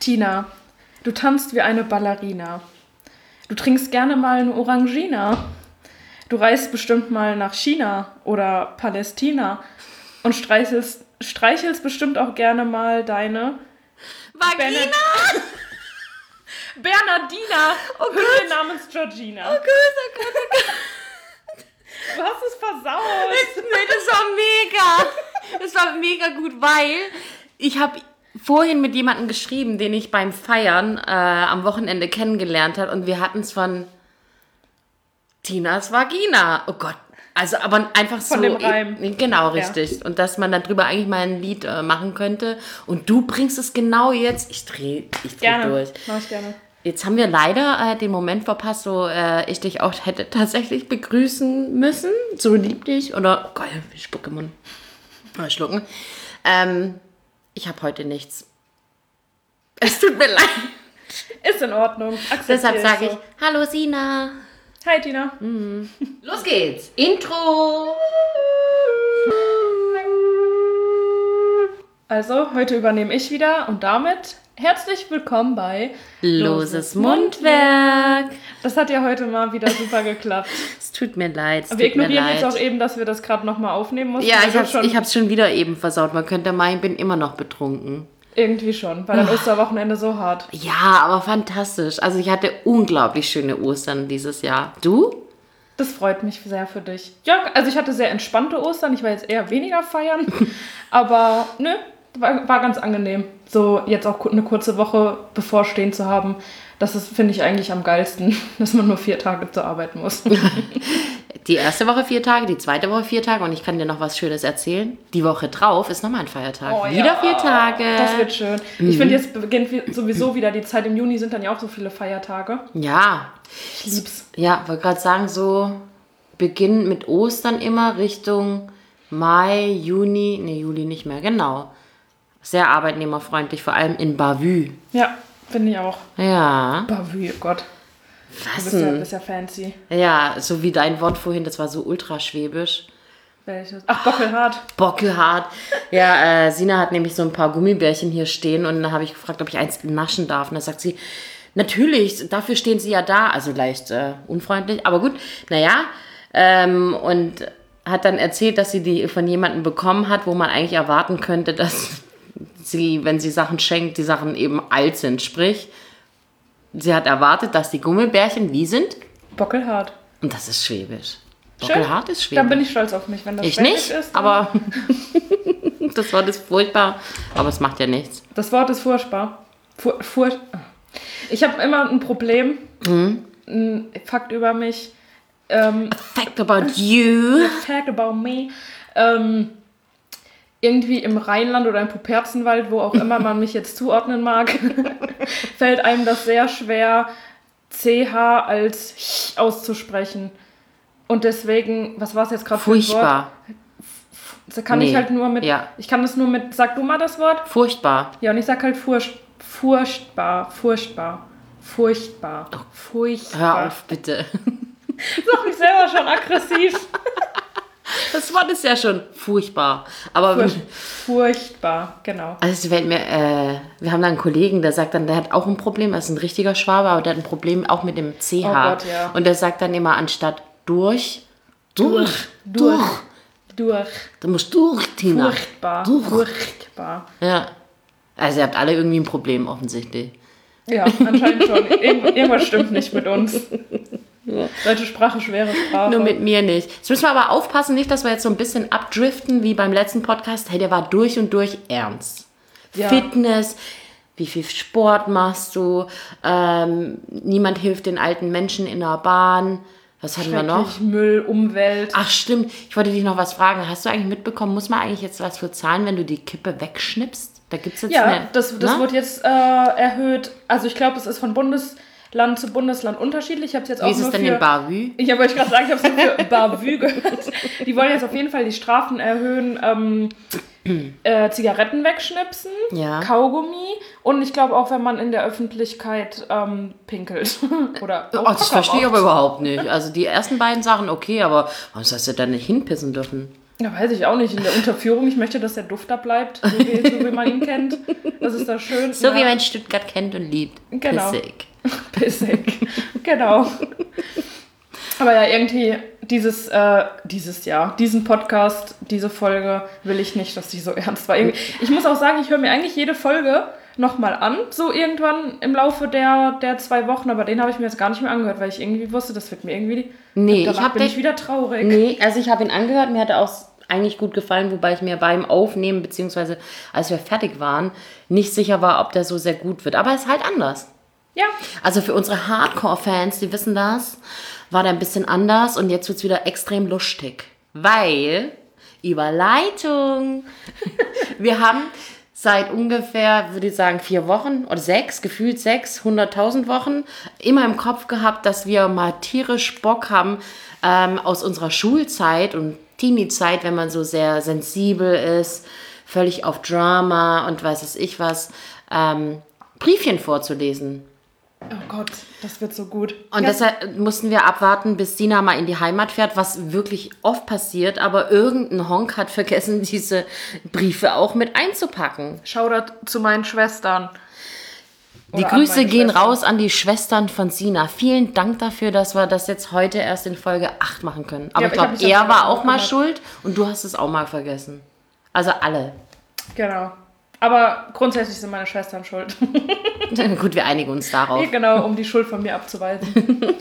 Tina, du tanzt wie eine Ballerina. Du trinkst gerne mal eine Orangina. Du reist bestimmt mal nach China oder Palästina und streichelst, streichelst bestimmt auch gerne mal deine Vagina! Bernardina, Oh Hündin namens Georgina. Oh Gott, oh Gott, oh Gott. Du hast es versaut. Nee, das war mega. Das war mega gut, weil ich habe vorhin mit jemandem geschrieben, den ich beim Feiern äh, am Wochenende kennengelernt habe und wir hatten es von Tinas Vagina. Oh Gott. Also, aber einfach Von so. dem Reim. Genau, richtig. Und dass man darüber eigentlich mal ein Lied äh, machen könnte. Und du bringst es genau jetzt. Ich drehe ich dreh Gerne. durch. Mach ich gerne. Jetzt haben wir leider äh, den Moment verpasst, wo äh, ich dich auch hätte tatsächlich begrüßen müssen. So lieb dich. Oder, oh Gott, ich spucke im Mund. Mal schlucken. Ähm, ich habe heute nichts. Es tut mir leid. Ist in Ordnung. Akzeptiere Deshalb es sage so. ich, hallo Sina. Hi Tina. Los geht's. Intro. Also, heute übernehme ich wieder und damit herzlich willkommen bei Loses Mundwerk. Das hat ja heute mal wieder super geklappt. Es tut mir leid. Es Wir ignorieren jetzt auch eben, dass wir das gerade nochmal aufnehmen mussten. ja, ich hab's, schon ich hab's schon wieder eben versaut. Man könnte meinen, ich bin immer noch betrunken. Irgendwie schon, weil das Osterwochenende so hart. Ja, aber fantastisch. Also ich hatte unglaublich schöne Ostern dieses Jahr. Du? Das freut mich sehr für dich. Ja, also ich hatte sehr entspannte Ostern. Ich war jetzt eher weniger feiern. aber nö, war, war ganz angenehm. So jetzt auch eine kurze Woche bevorstehen zu haben. Das ist, finde ich, eigentlich am geilsten, dass man nur vier Tage zur Arbeit muss. Die erste Woche vier Tage, die zweite Woche vier Tage und ich kann dir noch was Schönes erzählen. Die Woche drauf ist nochmal ein Feiertag. Oh, Wieder ja. vier Tage. Das wird schön. Ich finde, jetzt beginnt wie- sowieso wieder die Zeit. Im Juni sind dann ja auch so viele Feiertage. Ja, Ich lieb's. ja, wollte gerade sagen, so Beginn mit Ostern immer Richtung Mai, Juni, nee, Juli nicht mehr, genau. Sehr arbeitnehmerfreundlich, vor allem in Bavü. Ja, finde ich auch. Ja, Bavü, oh Gott. Du was bist ja, bist ja fancy. Ja, so wie dein Wort vorhin, das war so ultraschwäbisch. Welches? Ach, Bockelhart. Bockelhart. Ja, äh, Sina hat nämlich so ein paar Gummibärchen hier stehen und da habe ich gefragt, ob ich eins naschen darf. Und da sagt sie, natürlich, dafür stehen sie ja da. Also leicht äh, unfreundlich, aber gut, naja. Ähm, und hat dann erzählt, dass sie die von jemandem bekommen hat, wo man eigentlich erwarten könnte, dass sie, wenn sie Sachen schenkt, die Sachen eben alt sind. Sprich, sie hat erwartet, dass die Gummibärchen wie sind. Bockelhart. Und das ist schwäbisch. Schön. Bockelhart ist schwäbisch. Dann bin ich stolz auf mich, wenn das Ich Schwäbisch nicht, ist. aber das Wort ist furchtbar, aber es macht ja nichts. Das Wort ist furchtbar. Fur, fur, ich habe immer ein Problem. Mhm. Ein Fakt über mich. Ähm, Fact about you. Fact about me. Ähm, irgendwie im Rheinland oder im Puperzenwald, wo auch immer man mich jetzt zuordnen mag, fällt einem das sehr schwer, CH als Ch auszusprechen. Und deswegen, was war es jetzt gerade für ein Wort? Furchtbar. Das kann ich Nee, halt nur mit, ja. ich kann das nur mit, sag du mal das Wort? Furchtbar. Ja, und ich sag halt furcht, furchtbar, furchtbar, furchtbar, furchtbar. Hör auf, bitte. Sag mich selber schon aggressiv. Das Wort ist ja schon furchtbar. Aber Furcht, furchtbar, genau. also fällt mir, äh, wir haben da einen Kollegen, der sagt dann, der hat auch ein Problem, er ist ein richtiger Schwabe, aber der hat ein Problem auch mit dem CH. Oh Gott, ja. Und der sagt dann immer anstatt durch, durch, Durch. Durch. Du musst durch, Tina. Furchtbar. Durch. Furchtbar. Ja. Also ihr habt alle irgendwie ein Problem offensichtlich. Ja, anscheinend schon. Irgend, irgendwas stimmt nicht mit uns. Deutsche Sprache, schwere Sprache. Nur mit mir nicht. Jetzt müssen wir aber aufpassen, nicht, dass wir jetzt so ein bisschen abdriften wie beim letzten Podcast. Hey, der war durch und durch ernst. Ja. Fitness, wie viel Sport machst du? Ähm, niemand hilft den alten Menschen in der Bahn. Was hatten wir noch? Müll, Umwelt. Ach stimmt, ich wollte dich noch was fragen. Hast du eigentlich mitbekommen, muss man eigentlich jetzt was für zahlen, wenn du die Kippe wegschnippst? Da gibt es jetzt ja, eine, das, das ne? wird jetzt äh, erhöht. Also ich glaube, es ist von Bundesland zu Bundesland unterschiedlich. Ich habe jetzt auch Wie ist es denn für, in Bavü? Ich wollte gerade sagen, ich habe es nur für Bavü gehört. Die wollen jetzt auf jeden Fall die Strafen erhöhen. Ähm, äh, Zigaretten wegschnipsen, Ja. Kaugummi und ich glaube auch, wenn man in der Öffentlichkeit ähm, pinkelt. Oder Oh, das verstehe ich aber überhaupt nicht. Also die ersten beiden Sachen okay, aber warum sollst du da nicht hinpissen dürfen? Ja, weiß ich auch nicht. In der Unterführung, ich möchte, dass der Duft da bleibt, so wie, so wie man ihn kennt. Das ist da schön. So ja. wie man Stuttgart kennt und liebt. Genau. Pissig. Pissig. genau. Aber ja, irgendwie dieses, äh, dieses Jahr, diesen Podcast, diese Folge will ich nicht, dass die so ernst war. Irgendwie, ich muss auch sagen, ich höre mir eigentlich jede Folge nochmal an, so irgendwann im Laufe der, der zwei Wochen, aber den habe ich mir jetzt gar nicht mehr angehört, weil ich irgendwie wusste, das wird mir irgendwie. Nee, ich habe bin ich wieder traurig. Nee, also ich habe ihn angehört, mir hat er auch eigentlich gut gefallen, wobei ich mir beim Aufnehmen, beziehungsweise als wir fertig waren, nicht sicher war, ob der so sehr gut wird. Aber er ist halt anders. Ja, Also für unsere Hardcore-Fans, die wissen das, war der ein bisschen anders und jetzt wird es wieder extrem lustig. Weil, Überleitung, wir haben seit ungefähr, würde ich sagen, vier Wochen oder sechs, gefühlt sechs, hunderttausend Wochen, immer im Kopf gehabt, dass wir mal tierisch Bock haben ähm, aus unserer Schulzeit und Teenie-Zeit, wenn man so sehr sensibel ist, völlig auf Drama und weiß es ich was, ähm, Briefchen vorzulesen. Oh Gott, das wird so gut. Und ja, deshalb mussten wir abwarten, bis Sina mal in die Heimat fährt, was wirklich oft passiert. Aber irgendein Honk hat vergessen, diese Briefe auch mit einzupacken. Shoutout zu meinen Schwestern. Die Oder Grüße gehen Schwestern. raus an die Schwestern von Sina. Vielen Dank dafür, dass wir das jetzt heute erst in Folge 8 machen können. Aber Ja, ich glaube, er war auch mal schuld und du hast es auch mal vergessen. Also alle. Genau. Aber grundsätzlich sind meine Schwestern schuld. Gut, wir einigen uns darauf. Nee, genau, um die Schuld von mir abzuweisen.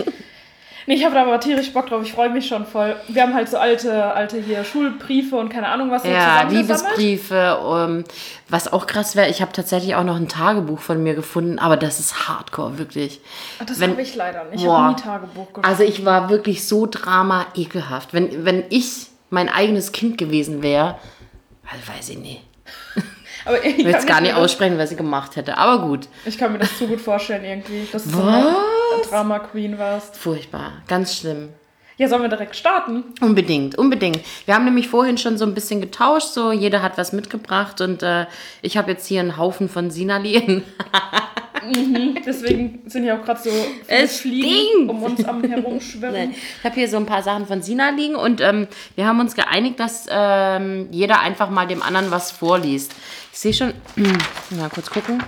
nee, ich habe da aber tierisch Bock drauf. Ich freue mich schon voll. Wir haben halt so alte, alte hier Schulbriefe und keine Ahnung was. Ja. Liebesbriefe. Um, was auch krass wäre, ich habe tatsächlich auch noch ein Tagebuch von mir gefunden, aber das ist hardcore, wirklich. Das habe ich leider nicht. Ich habe nie Tagebuch geschrieben. Also ich war wirklich so drama ekelhaft. Wenn, wenn ich mein eigenes Kind gewesen wäre, also weiß ich nicht. Aber ich, will jetzt kann gar nicht aussprechen, was ich gemacht hätte. Aber gut. Ich kann mir das zu gut vorstellen irgendwie, dass du so Was? eine Drama Queen warst. Furchtbar. Ganz schlimm. Ja, sollen wir direkt starten? Unbedingt, unbedingt. Wir haben nämlich vorhin schon so ein bisschen getauscht, so jeder hat was mitgebracht und äh, ich habe jetzt hier einen Haufen von Sinalien. Deswegen sind ja auch gerade so Es Fliegen um uns am herumschwirren. Ich habe hier so ein paar Sachen von Sina liegen und ähm, wir haben uns geeinigt, dass ähm, jeder einfach mal dem anderen was vorliest. Ich sehe schon, mal kurz gucken.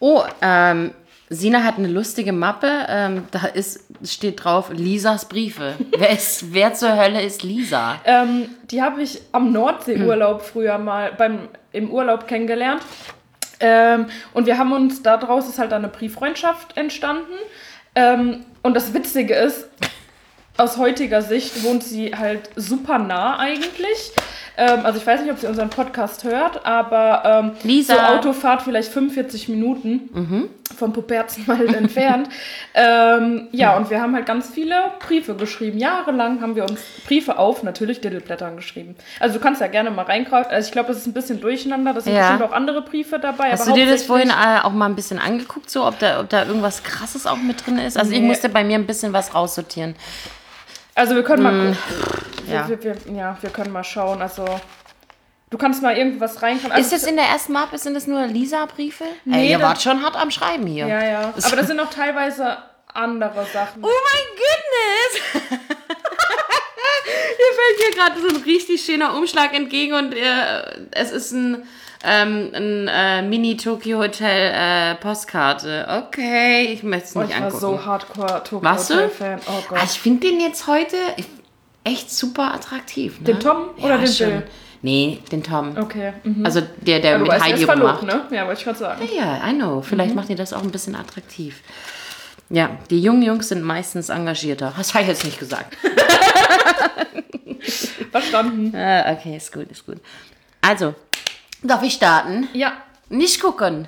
Oh, ähm, Sina hat eine lustige Mappe. Ähm, da ist, steht drauf Lisas Briefe. wer, ist, wer zur Hölle ist Lisa? Ähm, die habe ich am Nordseeurlaub früher mal beim, im Urlaub kennengelernt. Ähm, und wir haben uns, daraus ist halt eine Brieffreundschaft entstanden. Ähm, und das Witzige ist, aus heutiger Sicht wohnt sie halt super nah eigentlich. Ähm, also ich weiß nicht, ob sie unseren Podcast hört, aber ähm, so Autofahrt vielleicht 45 Minuten vom Puperzenwald entfernt. Ähm, ja, und wir haben halt ganz viele Briefe geschrieben. Jahrelang haben wir uns Briefe auf natürlich Diddleblättern geschrieben. Also du kannst ja gerne mal reinkaufen. Also ich glaube, das ist ein bisschen durcheinander. Da sind Ja. bestimmt auch andere Briefe dabei. Hast du dir das vorhin äh, auch mal ein bisschen angeguckt, so ob da, ob da irgendwas Krasses auch mit drin ist? Also ich Nee. musste bei mir ein bisschen was raussortieren. Also wir können mal. Mm, ja. Wir, wir, ja, wir können mal schauen. Also du kannst mal irgendwas reinkommen. Also, Ist das in der ersten Mappe, sind das nur Lisa-Briefe? Nee, Ey, ihr wart schon hart am Schreiben hier. Ja, ja. Aber das sind auch teilweise andere Sachen. Oh mein goodness! Hier fällt mir gerade so ein richtig schöner Umschlag entgegen und äh, es ist ein, ähm, ein äh, Mini-Tokyo Hotel äh, Postkarte. Okay, ich möchte es Oh, nicht ich war angucken. so hardcore Tokyo Warst du? Hotel Fan. Oh Gott. Ah, ich finde den jetzt heute echt super attraktiv. Ne? Den Tom oder den schon. Bill? Nee, den Tom. Okay. Mhm. Also der, der Ja, du mit weißt, Heidi ist verlobt, rummacht. ne? Ja, wollte ich gerade sagen. Ja, I know. Vielleicht macht ihr das auch ein bisschen attraktiv. Ja, die jungen Jungs sind meistens engagierter. Das habe ich jetzt nicht gesagt. Verstanden. Ah, okay, ist gut, ist gut. Also, darf ich starten? Ja. Nicht gucken.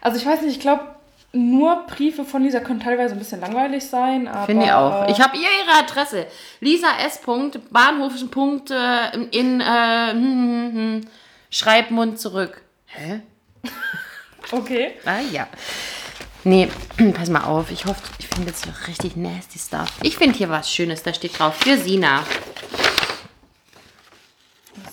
Also ich weiß nicht, ich glaube, nur Briefe von Lisa können teilweise ein bisschen langweilig sein. Finde ich auch. Ich habe ihr ihre Adresse. Lisa S. Bahnhof. Punkt, äh, in äh, hm, hm, hm, Schreibmund zurück. Hä? Okay. Ah ja. Nee, pass mal auf. Ich hoffe, ich finde jetzt hier richtig nasty stuff. Ich finde hier was Schönes. Da steht drauf für Sina.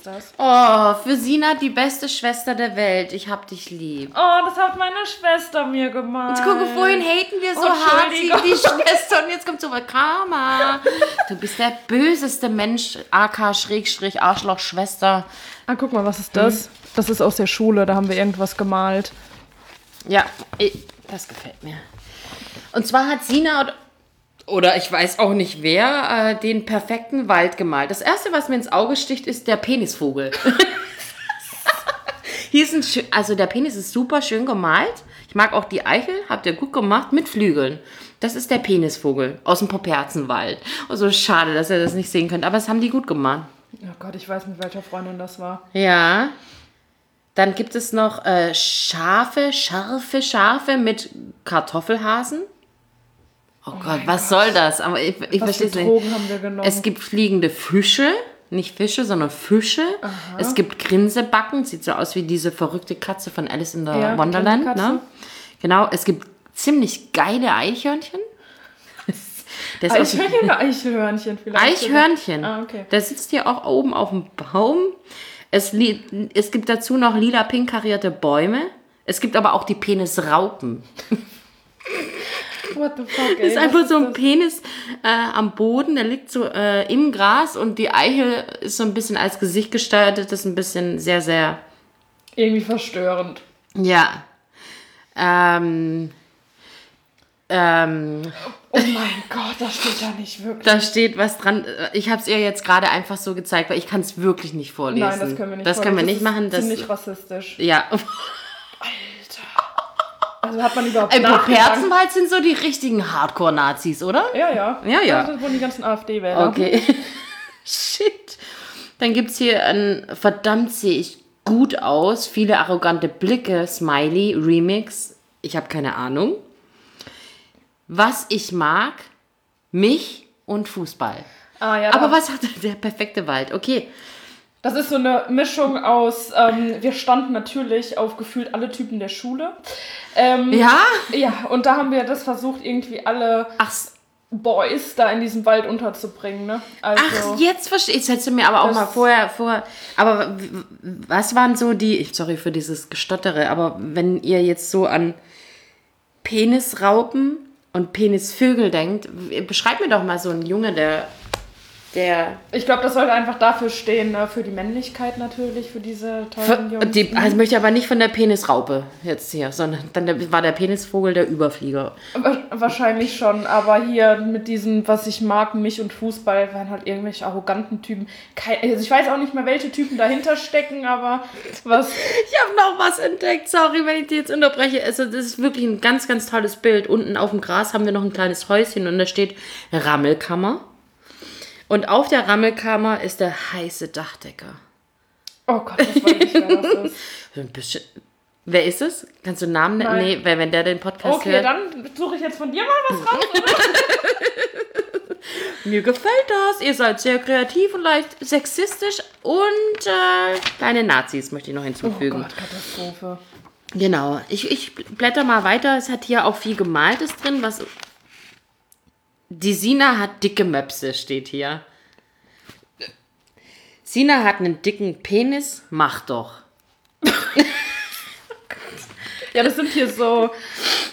Was ist das? Oh, für Sina die beste Schwester der Welt. Ich hab dich lieb. Oh, das hat meine Schwester mir gemalt. Jetzt gucke, vorhin haten wir so Oh, hart die, Schwester und jetzt kommt so Karma. Du bist der böseste Mensch, AK Schrägstrich Arschloch Schwester. Ah, guck mal, was ist das? Das ist aus der Schule, da haben wir irgendwas gemalt. Ja, ich, das gefällt mir. Und zwar hat Sina oder, ich weiß auch nicht wer äh, den perfekten Wald gemalt. Das erste, was mir ins Auge sticht, ist der Penisvogel. Hier ist ein, schö- also der Penis ist super schön gemalt. Ich mag auch die Eichel, habt ihr gut gemacht mit Flügeln. Das ist der Penisvogel aus dem Poperzenwald. Also schade, dass ihr das nicht sehen könnt, aber das haben die gut gemacht. Oh Gott, ich weiß mit welcher Freundin das war. Ja. Dann gibt es noch äh, Schafe, scharfe Schafe mit Kartoffelhasen. Oh Gott, was soll das? Aber ich, ich Was verstehe für es nicht. Drogen haben wir genommen? Es gibt fliegende Fische, nicht Fische, sondern Fische. Es gibt Grinsebacken, sieht so aus wie diese verrückte Katze von Alice in the Ja, Wonderland. Ne? Genau, es gibt ziemlich geile Eichhörnchen. Das Eichhörnchen oder Eichhörnchen vielleicht? Eichhörnchen. Ah, okay. Der sitzt hier auch oben auf dem Baum. Es, es gibt dazu noch lila-pink karierte Bäume. Es gibt aber auch die Penisraupen. What the fuck, ey? Das ist einfach so ein das? Penis äh, am Boden, der liegt so äh, im Gras und die Eichel ist so ein bisschen als Gesicht gestaltet. Das ist ein bisschen sehr, sehr, Irgendwie verstörend. ja. Ähm, ähm, Oh mein Gott, das steht da nicht wirklich. da steht was dran. Ich habe es ihr jetzt gerade einfach so gezeigt, weil ich kann es wirklich nicht vorlesen. Nein, das können wir nicht Das können wir nicht machen. ist Das, ziemlich rassistisch. ja. Also hat man überhaupt Im? Poperzenwald sind so die richtigen Hardcore-Nazis, oder? Ja, ja. Ja, ja. Das wurden die ganzen AfD-Wähler. Okay. Shit. Dann gibt es hier ein verdammt sehe ich gut aus, viele arrogante Blicke, Smiley, Remix. Ich habe keine Ahnung. Was ich mag, mich und Fußball. Ah, ja, Aber was hat der perfekte Wald? Okay. Das ist so eine Mischung aus, ähm, wir standen natürlich auf gefühlt alle Typen der Schule. Ähm, Ja? Ja, und da haben wir das versucht, irgendwie alle Ach, Boys da in diesem Wald unterzubringen, ne? Also, ach jetzt verstehe ich. Jetzt hättest du mir aber auch mal vorher, vorher. Aber was waren so die. ich- Sorry für dieses Gestottere, aber wenn ihr jetzt so an Penisraupen und Penisvögel denkt, w- beschreib mir doch mal so einen Junge, der. Der ich glaube, das sollte einfach dafür stehen, ne? für die Männlichkeit natürlich, für diese tollen Jungs. die, also ich möchte aber nicht von der Penisraupe jetzt hier, sondern dann war der Penisvogel der Überflieger. Wa- Wahrscheinlich schon, aber hier mit diesem, was ich mag, mich und Fußball, waren halt irgendwelche arroganten Typen. Also ich weiß auch nicht mehr, welche Typen dahinter stecken, aber was. Ich habe noch was entdeckt. Sorry, wenn ich die jetzt unterbreche. Also, das ist wirklich ein ganz, ganz tolles Bild. Unten auf dem Gras haben wir noch ein kleines Häuschen und da steht Rammelkammer. Und auf der Rammelkammer ist der heiße Dachdecker. Oh Gott, das weiß ich, wer das ist. So ein bisschen. Wer ist es? Kannst du einen Namen nennen? Nein. Nee, weil wenn der den Podcast Okay, hört. dann suche ich jetzt von dir mal was raus. Mir gefällt das. Ihr seid sehr kreativ und leicht sexistisch und äh, kleine Nazis möchte ich noch Oh hinzufügen. Gott, Katastrophe. Genau. Ich, ich blätter mal weiter. Es hat hier auch viel Gemaltes drin, was. Die Sina hat dicke Möpse, steht hier. Sina hat einen dicken Penis, mach doch. Ja, das sind hier so.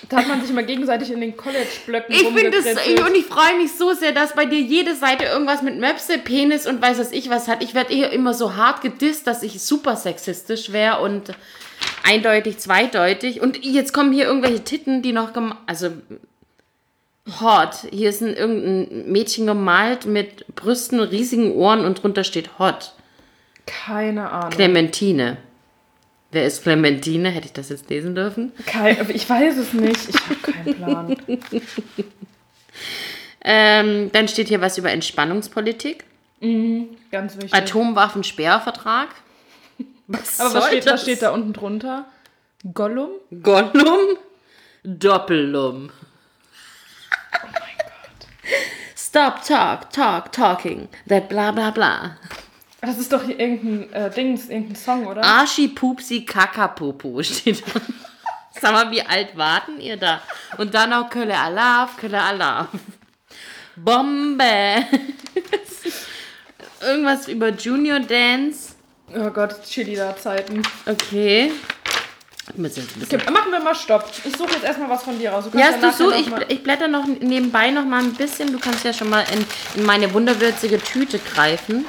Da hat man sich mal gegenseitig in den College-Blöcken Ich finde es, rumgekritzelt. und ich freue mich so sehr, dass bei dir jede Seite irgendwas mit Möpse, Penis und weiß was ich was hat. Ich werde eher immer so hart gedisst, dass ich super sexistisch wäre und eindeutig zweideutig. Und jetzt kommen hier irgendwelche Titten, die noch also hot. Hier ist ein, irgendein Mädchen gemalt mit Brüsten, riesigen Ohren und drunter steht hot. Keine Ahnung. Clementine. Wer ist Clementine? Hätte ich das jetzt lesen dürfen? Kein, ich weiß es nicht. Ich habe keinen Plan. Ähm, dann steht hier was über Entspannungspolitik. Ganz wichtig. Atomwaffensperrvertrag. Was Aber soll was steht, was steht da unten drunter? Gollum? Gollum, Doppellum. Oh mein Gott. Stop, talk, talk, talking. That bla bla bla. Das ist doch hier irgendein äh, Dings, irgendein Song, oder? Arschi, Pupsi, Kakapopo steht da. Sag mal, wie alt warten ihr da? Und dann noch Kölle Alaf, Kölle Alaf. Bombe. Irgendwas über Junior Dance. Oh Gott, Chili-Zeiten. Okay. Ich muss jetzt ein bisschen- Okay, machen wir mal Stopp. Ich suche jetzt erstmal was von dir raus. Du Ja, du so? Ich, ich blätter noch nebenbei noch mal ein bisschen. Du kannst ja schon mal in, in meine wunderwürzige Tüte greifen.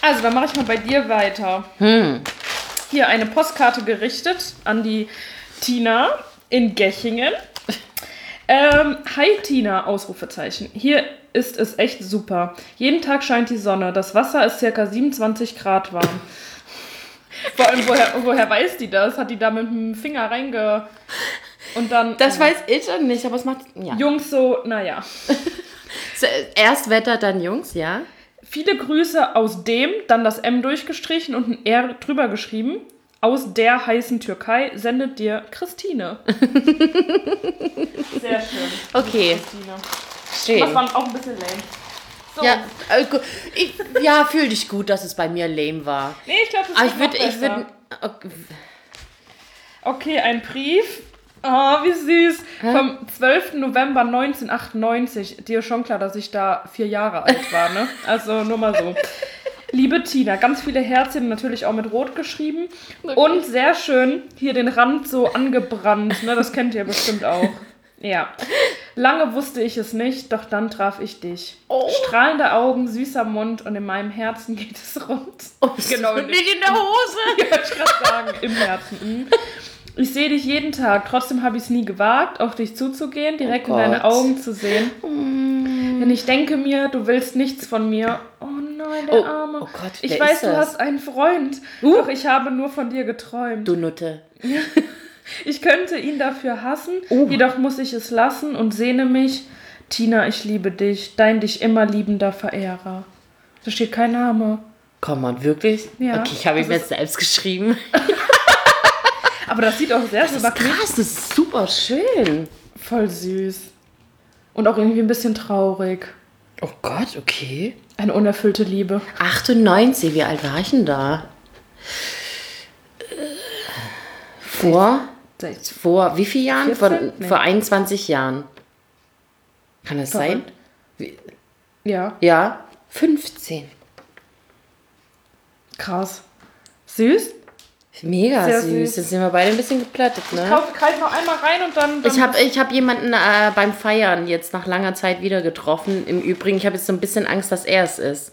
Also, dann mache ich mal bei dir weiter. Hm. Hier eine Postkarte gerichtet an die Tina in Gechingen. Ähm, Hi Tina, Ausrufezeichen. Hier ist es echt super. Jeden Tag scheint die Sonne. Das Wasser ist circa 27 Grad warm. Vor allem, woher, woher weiß die das? Hat die da mit dem Finger reinge... Und dann... Das weiß ich schon nicht, aber es macht. Ja. Jungs so, naja. Erst Wetter, dann Jungs, ja. Viele Grüße aus dem, dann das M durchgestrichen und ein R drüber geschrieben. Aus der heißen Türkei sendet dir Christine. Sehr schön. Okay. Christine. Schön. Das war auch ein bisschen lame. So. Ja, äh, ich, ja fühl dich gut, dass es bei mir lame war. Nee, ich glaube, das Aber ist ich würde, ich würde. Okay. Okay, ein Brief. Oh, wie süß. Vom 12. November 1998. Dir ist schon klar, dass ich da vier Jahre alt war, ne? Also nur mal so. Liebe Tina, ganz viele Herzchen, natürlich auch mit Rot geschrieben. Und sehr schön hier den Rand so angebrannt, ne? Das kennt ihr bestimmt auch. Ja. Lange wusste ich es nicht, doch dann traf ich dich. Oh. Strahlende Augen, süßer Mund und in meinem Herzen geht es rund. genau. Nicht in der Hose. Ja, ich gerade sagen, im Herzen. mhm. Ich sehe dich jeden Tag, trotzdem habe ich es nie gewagt, auf dich zuzugehen, direkt Oh in deine. Augen zu sehen. Denn ich denke mir, du willst nichts von mir. Oh nein, der Oh, Arme. oh Gott, ich weiß, du das? hast einen Freund, Uh. doch ich habe nur von dir geträumt. Du Nutte. Ich könnte ihn dafür hassen, Oh. jedoch muss ich es lassen und sehne mich. Tina, ich liebe dich, dein dich immer liebender Verehrer. Da steht kein Name. Komm mal, wirklich? Ja, Okay, ich habe ihn jetzt selbst geschrieben. Aber das sieht auch sehr Das ist krass, das ist super schön. Voll süß. Und auch irgendwie ein bisschen traurig. Oh Gott, okay. Eine unerfüllte Liebe. 98, wie alt war ich denn da? Vor, vor wie vielen Jahren? Vor, 14? Nee. vor 21 Jahren. Kann das sein? Verrückt. Wie- Ja, Ja, 15. krass. Süß. Mega süß. süß. Jetzt sind wir beide ein bisschen geplättet, ne? Kauf, greif noch einmal rein und dann. dann Ich habe ich hab jemanden äh, beim Feiern jetzt nach langer Zeit wieder getroffen. Im Übrigen, ich habe jetzt so ein bisschen Angst, dass er es ist.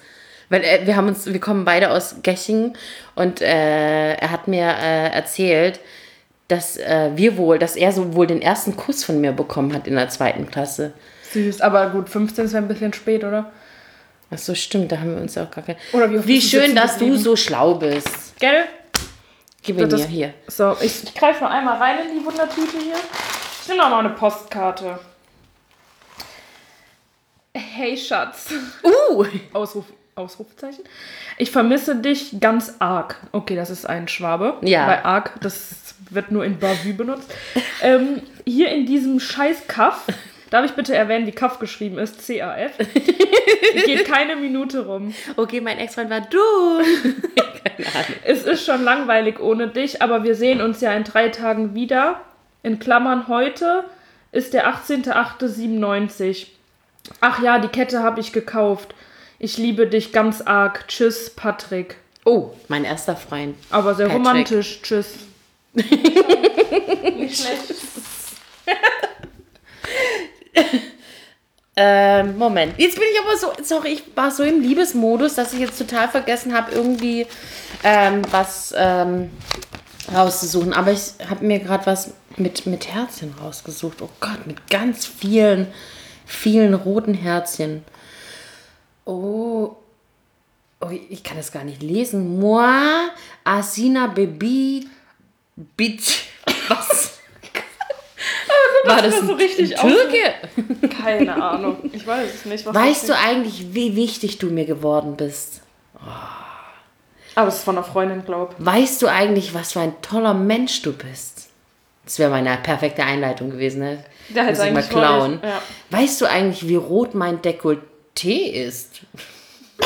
Weil äh, wir haben uns, wir kommen beide aus Gechingen und äh, er hat mir äh, erzählt, dass äh, wir wohl, dass er so wohl den ersten Kuss von mir bekommen hat in der zweiten Klasse. süß. Aber gut, 15 ist ja ein bisschen spät, oder? Ach so, stimmt, da haben wir uns auch gar kein... Oder wie Wie schön, dass du so schlau bist. Gell? Gib ihn Das- mir hier. So, ich, ich greife noch einmal rein in die Wundertüte hier. Ich nehme noch mal eine Postkarte. Hey Schatz. Uh! Ausruf, Ausrufezeichen. Ich vermisse dich ganz arg. Okay, das ist ein Schwabe. Ja. Bei arg, das wird nur in Bavü benutzt. ähm, hier in diesem scheiß Kaff, darf ich bitte erwähnen, wie Kaff geschrieben ist? C-A-F. Geht keine Minute rum. Okay, mein Ex-Freund war du. Es ist schon langweilig ohne dich, aber wir sehen uns ja in drei Tagen wieder. In Klammern heute ist der 18.08.97. Ach ja, die Kette habe ich gekauft. Ich liebe dich ganz arg. Tschüss, Patrick. Oh, mein erster Freund. Aber sehr Patrick. romantisch. Tschüss. Nicht schlecht. Ähm, Moment. Jetzt bin ich aber so, sorry, ich war so im Liebesmodus, dass ich jetzt total vergessen habe, irgendwie ähm, was ähm, rauszusuchen. Aber ich habe mir gerade was mit, mit Herzchen rausgesucht. Oh Gott, mit ganz vielen, vielen roten Herzchen. Oh, oh ich kann das gar nicht lesen. Moi, Asina Baby, Bit. Was? War das so ein, richtig Türke? Keine Ahnung. Ich weiß es nicht. Was Weißt das du eigentlich, wie wichtig du mir geworden bist? Aber es ist von einer Freundin, glaub. Weißt du eigentlich, was für ein toller Mensch du bist? Das wäre meine perfekte Einleitung gewesen, ne? Der hätte ich mal klauen. ich- ja. Weißt du eigentlich, wie rot mein Dekolleté ist?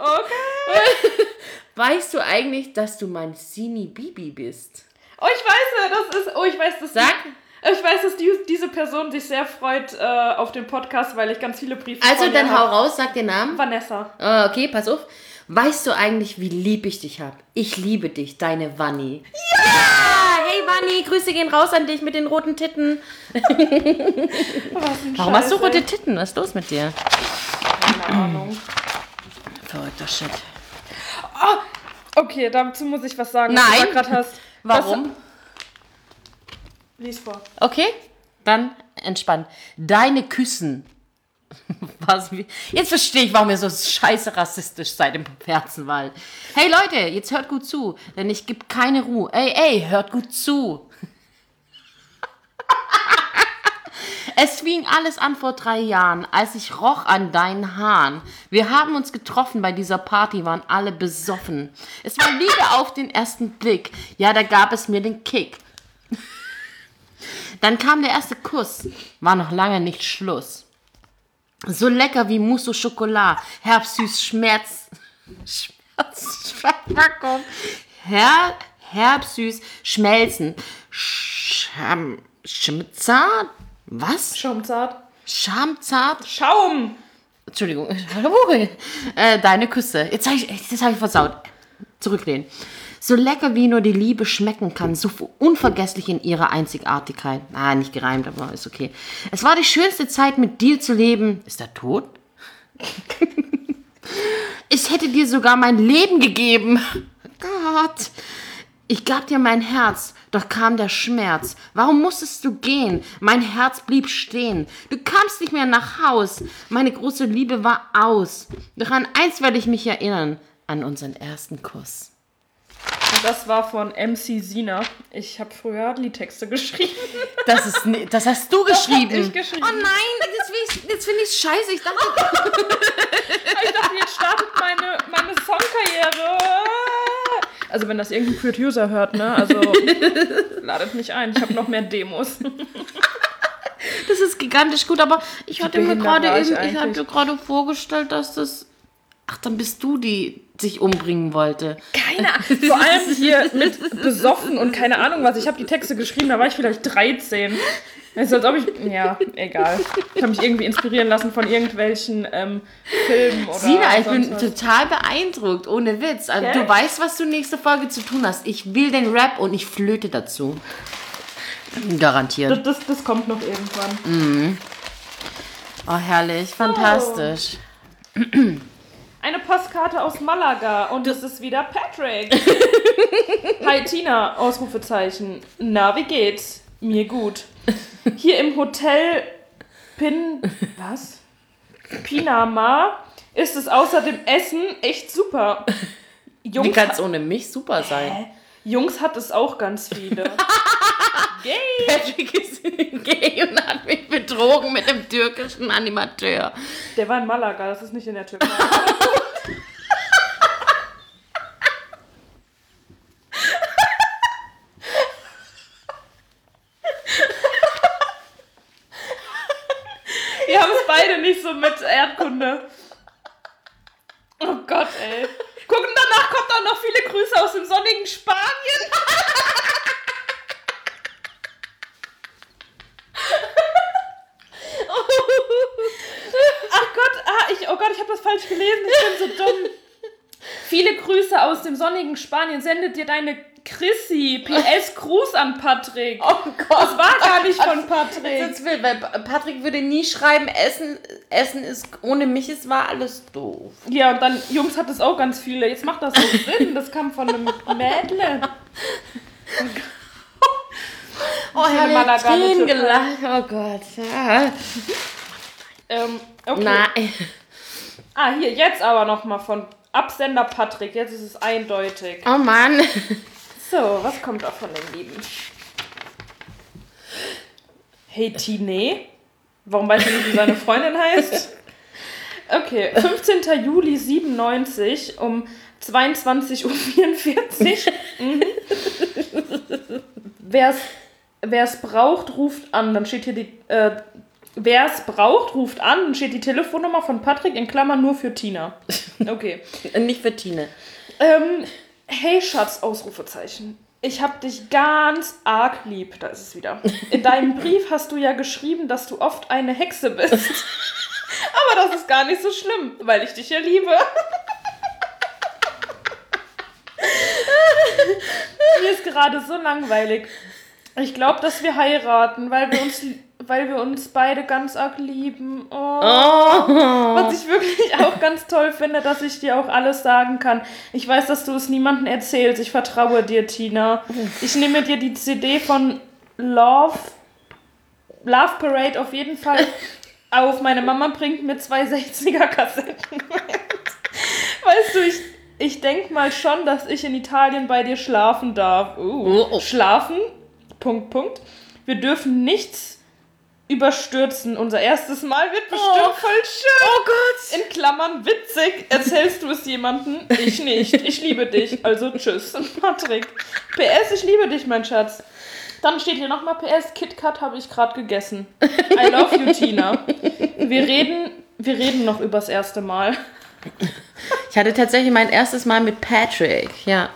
Okay. Weißt du eigentlich, dass du mein Sini Bibi bist? Oh, ich weiß, das ist. Oh, ich weiß, das Sag. Ich weiß, dass die, diese Person sich sehr freut äh, auf den Podcast, weil ich ganz viele Briefe Also dann hau raus, sag den Namen. Vanessa. Ah, Okay, pass auf. Weißt du eigentlich, wie lieb ich dich hab? Ich liebe dich, deine Wanni. Ja! Hey Wanni, Grüße gehen raus an dich mit den roten Titten. Was Warum hast du rote. Titten? Was ist los mit dir? Keine Ahnung. Verrückter Shit. Okay, dazu muss ich was sagen, was Nein. du gerade hast. Warum? Das, lies vor. Okay, dann entspannt. Deine Küssen. Was, jetzt verstehe ich, warum ihr so scheiße rassistisch seid im Perzenwald. Hey Leute, jetzt hört gut zu, denn ich gebe keine Ruhe. Ey, ey, hört gut zu. Es fing alles an vor drei Jahren, als ich roch an deinen Haaren. Wir haben uns getroffen bei dieser Party, waren alle besoffen. Es war Liebe auf den ersten Blick. Ja, da gab es mir den Kick. Dann kam der erste Kuss. War noch lange nicht Schluss. So lecker wie Mousse au Chocolat. Herbsüß Schmerz. Schmerz. Verpackung. Her, herbsüß Schmelzen. Scham, Schmzart. Was? Schaumzart. Schamzart? Schaum! Entschuldigung. äh, deine Küsse. Jetzt hab ich, das habe ich versaut. Zurücklehnen. So lecker wie nur die Liebe schmecken kann, so unvergesslich in ihrer Einzigartigkeit. Ah, nicht gereimt, aber ist okay. Es war die schönste Zeit, mit dir zu leben. Ist er tot? ich hätte dir sogar mein Leben gegeben. Gott. Ich gab dir mein Herz, doch kam der Schmerz. Warum musstest du gehen? Mein Herz blieb stehen. Du kamst nicht mehr nach Haus. Meine große Liebe war aus. Doch an eins werde ich mich erinnern, an unseren ersten Kuss. Und das war von MC Sina. Ich habe früher Liedtexte geschrieben. Das ist, das hast du geschrieben. ich geschrieben. Oh nein, jetzt, will ich- jetzt finde ich es scheiße. Ich dachte, Ich dachte, jetzt startet meine, meine Songkarriere. Also wenn das irgendein Producer hört, ne? Also ladet mich ein. Ich habe noch mehr Demos. das ist gigantisch gut, aber ich hatte mir behindert gerade war ich eben, ich habe eigentlich? dir gerade vorgestellt, dass das. Ach, dann bist du die sich umbringen wollte. Keine Ahnung. Vor allem hier mit besoffen und keine Ahnung was. Ich habe die Texte geschrieben, da war ich vielleicht 13. Es ist, als ob ich. Ja, egal. Ich habe mich irgendwie inspirieren lassen von irgendwelchen ähm, Filmen oder. Sina, ich bin was. total beeindruckt, ohne Witz. Also, Gell? du weißt, was du nächste Folge zu tun hast. Ich will den Rap und ich flöte dazu. Garantiert. Das, das, das kommt noch irgendwann. Oh, herrlich, fantastisch. Eine Postkarte aus Malaga und es ist wieder Patrick. Hi Tina, Ausrufezeichen. Na, wie geht's? Mir gut. Hier im Hotel Pin... Was? Pinama ist es außer dem Essen echt super. Wie Jungs, kann es ohne mich super sein? Jungs hat es auch ganz viele. Gay. Patrick ist gay und hat mich betrogen mit dem türkischen Animateur. Der war in Malaga, das ist nicht in der Türkei. Wir haben es beide nicht so mit Erdkunde. Oh Gott, ey. Guck, und danach kommt auch noch viele Grüße aus dem sonnigen Spanien. Ach Gott, ah, ich, oh Gott, ich habe das falsch gelesen. Ich bin so dumm. Viele Grüße aus dem sonnigen Spanien. Sendet dir deine Chrissy. PS Gruß an Patrick. Oh Gott. Das war gar nicht von Patrick. ist wild, weil Pa- Patrick würde nie schreiben, Essen, Essen ist, ohne mich ist war alles doof. Ja, und dann, Jungs hat es auch ganz viele. Jetzt macht das so Sinn. Das kam von einem Mädle. Oh, Schöne Malaga, Tränen bitte. gelacht. Oh Gott. Ja. Ähm, okay. Nein. Ah, hier, jetzt aber nochmal von Absender Patrick. Jetzt ist es eindeutig. Oh Mann. So, was kommt da von den Lieben? Hey Tine. Warum weiß ich nicht, wie seine Freundin heißt? Okay, 15. Juli 97 um 22.44 Uhr. Mhm. Wer es braucht, ruft an. Dann steht hier die. Äh, Wer es braucht, ruft an. Dann steht die Telefonnummer von Patrick in Klammern nur für Tina. Okay. Nicht für Tine. Ähm, hey Schatz, Ausrufezeichen. Ich hab dich ganz arg lieb. Da ist es wieder. In deinem Brief hast du ja geschrieben, dass du oft eine Hexe bist. Aber das ist gar nicht so schlimm, weil ich dich ja liebe. Mir ist gerade so langweilig. Ich glaube, dass wir heiraten, weil wir uns, weil wir uns beide ganz arg lieben. Oh. Was ich wirklich auch ganz toll finde, dass ich dir auch alles sagen kann. Ich weiß, dass du es niemandem erzählst. Ich vertraue dir, Tina. Ich nehme dir die CD von Love, Love Parade auf jeden Fall auf. Meine Mama bringt mir zwei 60er Kassetten mit. Weißt du, ich, ich denke mal schon, dass ich in Italien bei dir schlafen darf. Uh, Oh, oh. Schlafen, Punkt, Punkt. Wir dürfen nichts überstürzen. Unser erstes Mal wird bestimmt Oh. voll schön. Oh Gott! In Klammern witzig. Erzählst du es jemandem? Ich nicht. Ich liebe dich. Also tschüss. Patrick. PS, ich liebe dich, mein Schatz. Dann steht hier nochmal PS, KitKat habe ich gerade gegessen. I love you, Tina. Wir reden, wir reden noch übers erste Mal. Ich hatte tatsächlich mein erstes Mal mit Patrick. Ja.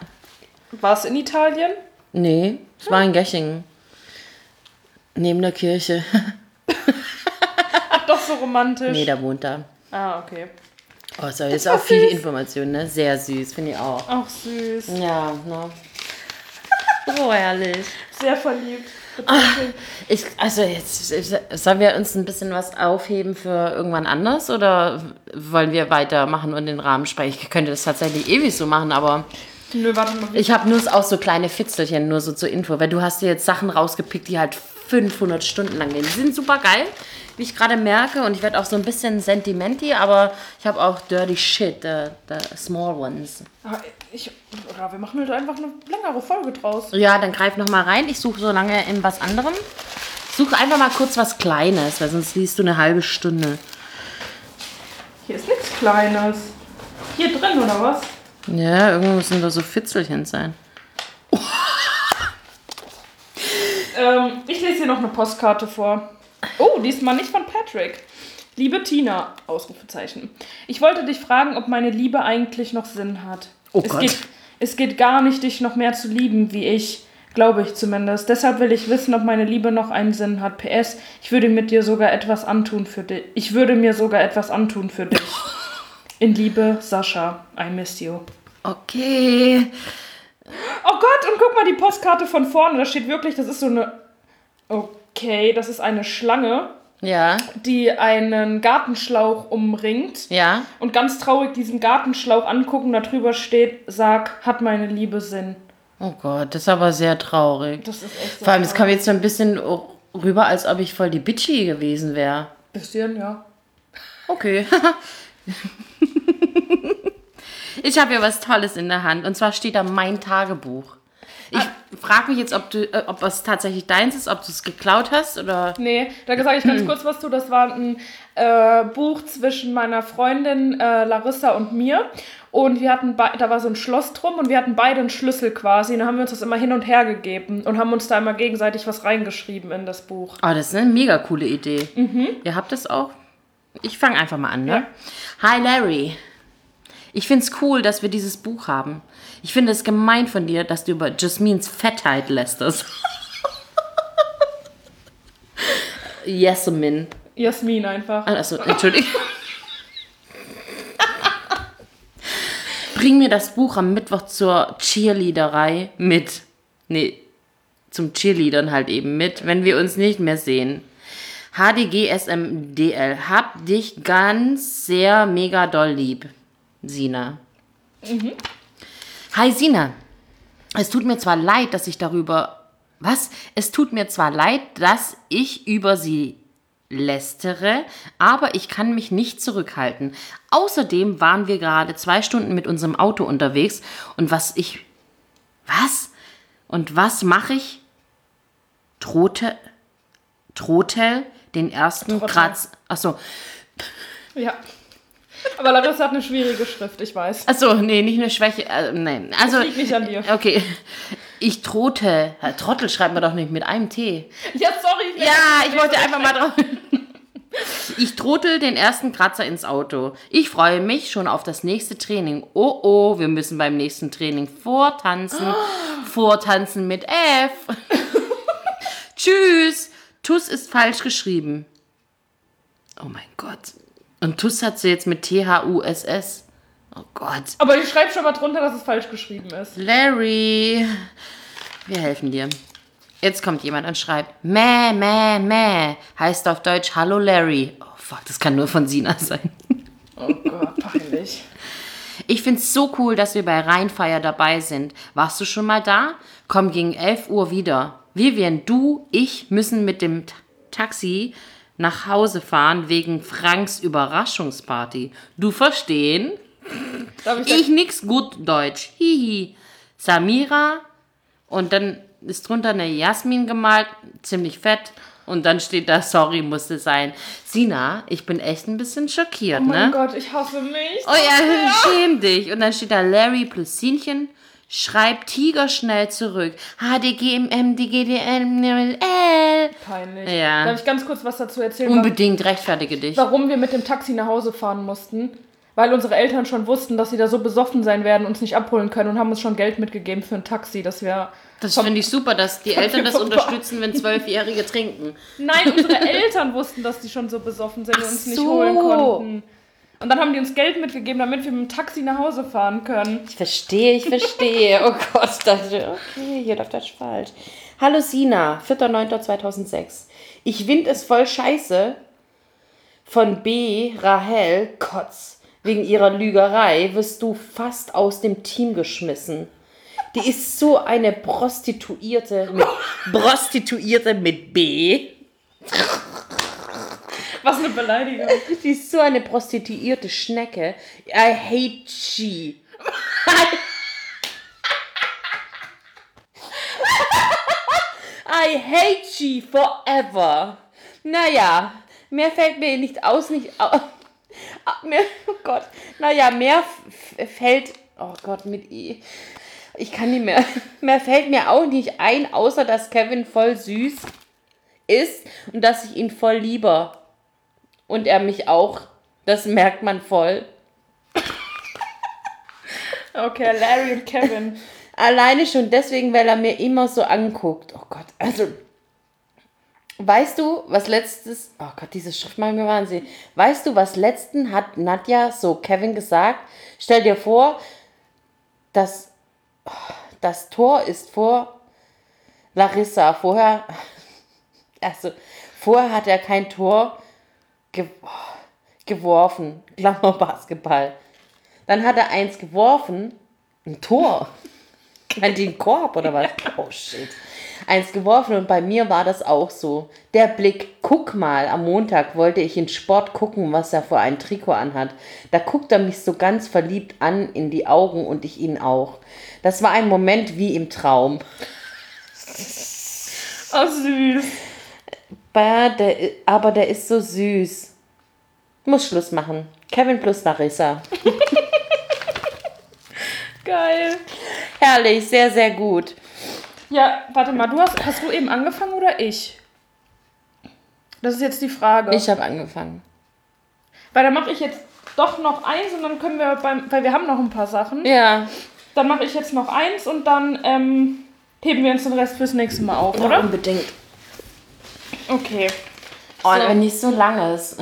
War es in Italien? Nee, es war in Gechingen. Neben der Kirche. Ach, romantisch. Nee, der wohnt da. Ah, okay. Oh, sorry, das ist auch viel süß. Information, ne? Sehr süß, finde ich auch. Ach, süß. Ja, ne? So herrlich. Sehr verliebt. Ich, also jetzt, sollen wir uns ein bisschen was aufheben für irgendwann anders oder wollen wir weitermachen und den Rahmen sprechen? Ich könnte das tatsächlich ewig so machen, aber Nö, warte mal. ich habe nur auch so kleine Fitzelchen, nur so zur Info, weil du hast dir jetzt Sachen rausgepickt, die halt 500 Stunden lang gehen. Die sind super geil, wie ich gerade merke und ich werde auch so ein bisschen sentimenty, aber ich habe auch dirty shit, the, the small ones. Ah, Ich, ja, wir machen halt einfach eine längere Folge draus. Ja, dann greif noch mal rein. Ich suche so lange in was anderem. Suche einfach mal kurz was Kleines, weil sonst liest du eine halbe Stunde. Hier ist nichts Kleines. Hier drin, oder was? Ja, irgendwo müssen da so Fitzelchen sein. Ähm, ich lese hier noch eine Postkarte vor. Oh, diesmal nicht von Patrick. Liebe Tina, Ausrufezeichen. Ich wollte dich fragen, ob meine Liebe eigentlich noch Sinn hat. Oh es Gott. Geht, es geht gar nicht, dich noch mehr zu lieben, wie ich. Glaube ich zumindest. Deshalb will ich wissen, ob meine Liebe noch einen Sinn hat. PS, ich würde mit dir sogar etwas antun für dich. Ich würde mir sogar etwas antun für dich. In Liebe, Sascha. I miss you. Okay. Oh Gott, und guck mal die Postkarte von vorne. Da steht wirklich, das ist so eine. Okay, das ist eine Schlange, Ja, die einen Gartenschlauch umringt. ja. Und ganz traurig diesen Gartenschlauch angucken, da drüber steht, sag, hat meine Liebe Sinn. Oh Gott, das ist aber sehr traurig. Das ist echt so. Vor allem, es kam jetzt so ein bisschen rüber, als ob ich voll die Bitchy gewesen wäre. Bisschen, ja. Okay. ich habe ja was Tolles in der Hand. Und zwar steht da mein Tagebuch. Ich frage mich jetzt, ob, du, äh, ob es tatsächlich deins ist, ob du es geklaut hast oder. Nee, da sage ich ganz kurz was zu. Das war ein äh, Buch zwischen meiner Freundin äh, Larissa und mir. Und wir hatten, da war so ein Schloss drum und wir hatten beide einen Schlüssel quasi. Und dann haben wir uns das immer hin und her gegeben und haben uns da immer gegenseitig was reingeschrieben in das Buch. Oh, das ist eine mega coole Idee. Ihr habt das auch? Ich fange einfach mal an, ne? Hi Larry. Ich finde es cool, dass wir dieses Buch haben. Ich finde es gemein von dir, dass du über Jasmins Fettheit lästerst. Jasmin. Jasmin einfach. Also, Entschuldigung. Bring mir das Buch am Mittwoch zur Cheerleaderei mit. Nee, zum Cheerleadern halt eben mit, wenn wir uns nicht mehr sehen. HDGSMDL. Hab dich ganz sehr mega doll lieb. Sina. Hi Sina. Es tut mir zwar leid, dass ich darüber. Was? Es tut mir zwar leid, dass ich über sie lästere, aber ich kann mich nicht zurückhalten. Außerdem waren wir gerade zwei Stunden mit unserem Auto unterwegs und was ich. Was? Und was mache ich? Drohte. Drohte den ersten Trottel. Kratz. Achso. Ja. Aber Larissa hat eine schwierige Schrift, ich weiß. Achso, nee, nicht eine Schwäche. Äh, nein. Also. Das liegt nicht an dir. Okay. Ich drohte. Ja, Trottel schreibt man doch nicht mit einem T. Ja, sorry. Ja, ich wollte einfach mal drauf. Ich trottel den ersten Kratzer ins Auto. Ich freue mich schon auf das nächste Training. Oh oh, wir müssen beim nächsten Training vortanzen. vortanzen mit F. Tschüss. Tuss ist falsch geschrieben. Oh mein Gott. Und Tuss hat sie jetzt mit T-H-U-S-S. Oh Gott. Aber ich schreibe schon mal drunter, dass es falsch geschrieben ist. Larry. Wir helfen dir. Jetzt kommt jemand und schreibt, Mäh, Mäh, Mäh. Heißt auf Deutsch Hallo Larry. Oh fuck, das kann nur von Sina sein. Oh Gott, peinlich. Ich find's so cool, dass wir bei Rheinfeier dabei sind. Warst du schon mal da? Komm gegen 11 Uhr wieder. Vivian, du, ich müssen mit dem Ta- Taxi nach Hause fahren wegen Franks Überraschungsparty. Du verstehen? Darf ich, Ich nix gut Deutsch. Hihi. Samira. Und dann ist drunter eine Jasmin gemalt, ziemlich fett. Und dann steht da, sorry, musste sein. Sina, ich bin echt ein bisschen schockiert, Oh mein ne? Gott, ich hasse mich. Oh ja, schäm dich. Und dann steht da Larry plus Sinchen. Schreibt Tiger schnell zurück. HDGMM, DGDL. Peinlich. Ja. Darf ich ganz kurz was dazu erzählen, Unbedingt rechtfertige dich. warum wir mit dem Taxi nach Hause fahren mussten? Weil unsere Eltern schon wussten, dass sie da so besoffen sein werden, uns nicht abholen können und haben uns schon Geld mitgegeben für ein Taxi, dass wir. Das finde ich super, dass die Eltern das unterstützen, wenn Zwölfjährige trinken. Nein, unsere Eltern wussten, dass die schon so besoffen sind und uns nicht so. holen konnten. Und dann haben die uns Geld mitgegeben, damit wir mit dem Taxi nach Hause fahren können. Ich verstehe, ich verstehe. Oh Gott, dachte, okay, hier läuft das falsch. Hallo Sina, 4.9.2006. Ich wind es voll scheiße von B. Rahel Kotz. Wegen ihrer Lügerei wirst du fast aus dem Team geschmissen. Die ist so eine Prostituierte mit Prostituierte mit B. Was eine Beleidigung. Die ist so eine prostituierte Schnecke. I hate she. I hate she forever. Naja, mehr fällt mir nicht aus, nicht aus. Mehr, oh Gott. Naja, mehr fällt. Oh Gott, mit I. Ich kann nicht mehr. Mehr fällt mir auch nicht ein, außer dass Kevin voll süß ist und dass ich ihn voll lieber und er mich auch. Das merkt man voll. Okay, Larry und Kevin. Alleine schon deswegen, weil er mir immer so anguckt. Oh Gott, also. Weißt du, was letztes. Oh Gott, diese Schrift macht mir Wahnsinn. Weißt du, was letzten hat Nadja so Kevin gesagt? Stell dir vor, das, das Tor ist vor Larissa. Vorher. Also, vorher hat er kein Tor ge geworfen. Klammer Basketball. Dann hat er eins geworfen. Ein Tor. Die einen Korb oder was? Oh shit. Eins geworfen und bei mir war das auch so. Der Blick, guck mal, am Montag wollte ich in Sport gucken, was er für ein Trikot anhat. Da guckt er mich so ganz verliebt an in die Augen und ich ihn auch. Das war ein Moment wie im Traum. Oh, süß. Der, aber der ist so süß. Muss Schluss machen. Kevin plus Larissa. Geil. Herrlich, sehr, sehr gut. Ja, warte mal, du hast, hast du eben angefangen oder ich? Das ist jetzt die Frage. Ich habe angefangen. Weil dann mache ich jetzt doch noch eins und dann können wir beim, weil wir haben noch ein paar Sachen. Ja. Dann mache ich jetzt noch eins und dann ähm, heben wir uns den Rest fürs nächste Mal auf, oder? Unbedingt. Okay. Oh, So. wenn nicht so lang ist.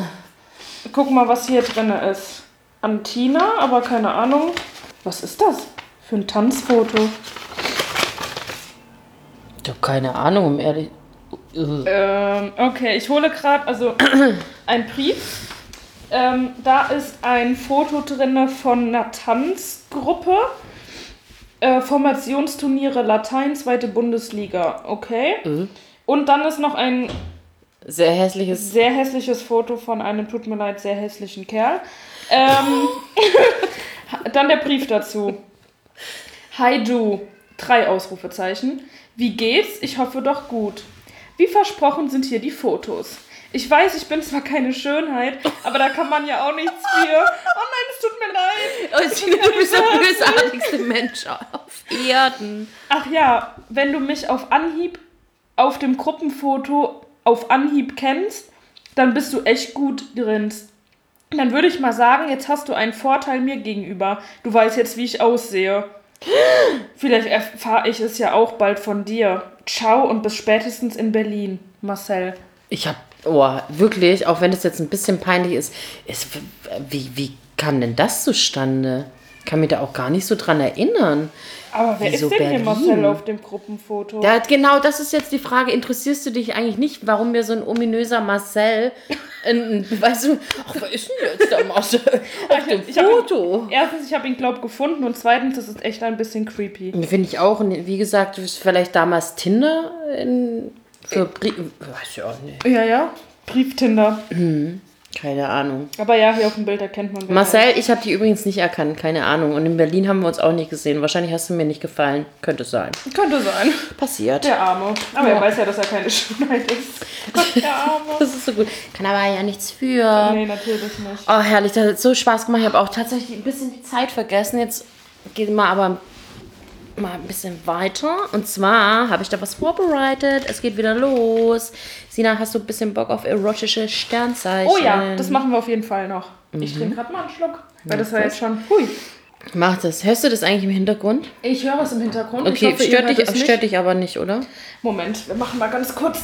Guck mal, was hier drin ist. Antina, aber keine Ahnung. Was ist das für ein Tanzfoto? Ich habe keine Ahnung, um ehrlich. Ähm, okay, ich hole gerade also ein Brief. Ähm, da ist ein Foto drin von einer Tanzgruppe. Äh, Formationsturniere Latein, zweite Bundesliga. Okay. Und dann ist noch ein Sehr hässliches. sehr hässliches Foto von einem, tut mir leid, sehr hässlichen Kerl. Ähm, dann der Brief dazu. Hi du, drei Ausrufezeichen. Wie geht's? Ich hoffe doch gut. Wie versprochen sind hier die Fotos. Ich weiß, ich bin zwar keine Schönheit, aber da kann man ja auch nichts für. Oh nein, es tut mir leid. Oh, Sina, du bist der bösartigste Mensch auf Erden. Ach ja, wenn du mich auf Anhieb auf dem Gruppenfoto auf Anhieb kennst, dann bist du echt gut drin. Dann würde ich mal sagen, jetzt hast du einen Vorteil mir gegenüber. Du weißt jetzt, wie ich aussehe. Vielleicht erfahre ich es ja auch bald von dir. Ciao und bis spätestens in Berlin, Marcel. Ich hab, oh, wirklich, auch wenn das jetzt ein bisschen peinlich ist, ist wie, wie kam denn das zustande? Kann mich da auch gar nicht so dran erinnern. Aber wer Wieso ist denn hier Berlin? Marcel auf dem Gruppenfoto? Ja, genau, das ist jetzt die Frage. Interessierst du dich eigentlich nicht, warum mir so ein ominöser Marcel, ein, weißt du, ach, wer ist denn jetzt der Marcel auf dem Ich hab Foto? Ihn, erstens, ich habe ihn, glaub gefunden und zweitens, das ist echt ein bisschen creepy. Finde ich auch. Und wie gesagt, du bist vielleicht damals Tinder in, für Brie Weiß ich auch nicht. Ja, ja. Brieftinder. Keine Ahnung. Aber ja, hier auf dem Bild erkennt man Marcel, ich habe dich übrigens nicht erkannt, keine Ahnung. Und in Berlin haben wir uns auch nicht gesehen. Wahrscheinlich hast du mir nicht gefallen. Könnte sein. Könnte sein. Passiert. Der Arme. Aber Ja. er weiß ja, dass er keine Schönheit ist. Gott, der Arme. Das ist so gut. Kann aber ja nichts für. Nee, natürlich nicht. Oh, herrlich, das hat so Spaß gemacht. Ich habe auch tatsächlich ein bisschen die Zeit vergessen. Jetzt geht mal aber mal ein bisschen weiter. Und zwar habe ich da was vorbereitet. Es geht wieder los. Sina, hast du ein bisschen Bock auf erotische Sternzeichen? Oh ja, das machen wir auf jeden Fall noch. Ich trinke gerade mal einen Schluck. Weil das war jetzt schon. Hui. Mach das. Hörst du das eigentlich im Hintergrund? Ich höre es im Hintergrund. Okay, hoffe, stört, dich, stört dich aber nicht, oder? Moment, wir machen mal ganz kurz.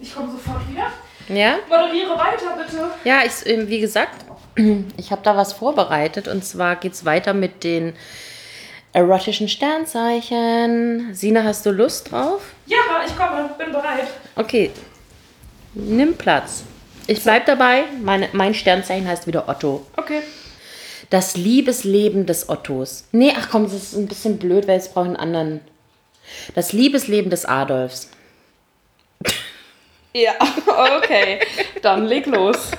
Ich komme sofort wieder. Ja? Moderiere weiter, bitte. Ja, ich, ähm, wie gesagt, ich habe da was vorbereitet und zwar geht es weiter mit den erotischen Sternzeichen. Sina, hast du Lust drauf? Ja, ich komme, bin bereit. Okay, nimm Platz. Ich bleib dabei, meine, mein Sternzeichen heißt wieder Otto. Okay. Das Liebesleben des Ottos. Nee, ach komm, das ist ein bisschen blöd, weil jetzt brauche ich einen anderen. Das Liebesleben des Adolfs. Ja, okay. Dann leg los.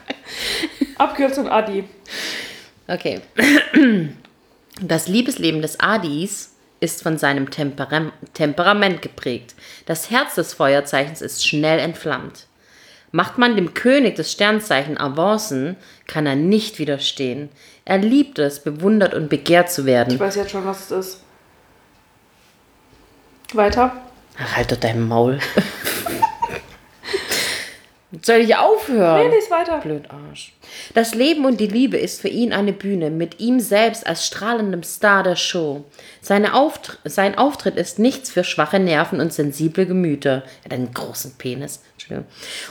Abkürzung Adi. Okay. Das Liebesleben des Adis ist von seinem Temperam Temperament geprägt. Das Herz des Feuerzeichens ist schnell entflammt. Macht man dem König des Sternzeichen Avancen, kann er nicht widerstehen. Er liebt es, bewundert und begehrt zu werden. Ich weiß jetzt schon, was es ist. Weiter. Ach, halt doch dein Maul. Soll ich aufhören? Nee, lies weiter. Blöd Arsch. Das Leben und die Liebe ist für ihn eine Bühne, mit ihm selbst als strahlendem Star der Show. Auftr sein Auftritt ist nichts für schwache Nerven und sensible Gemüter. Er hat einen großen Penis.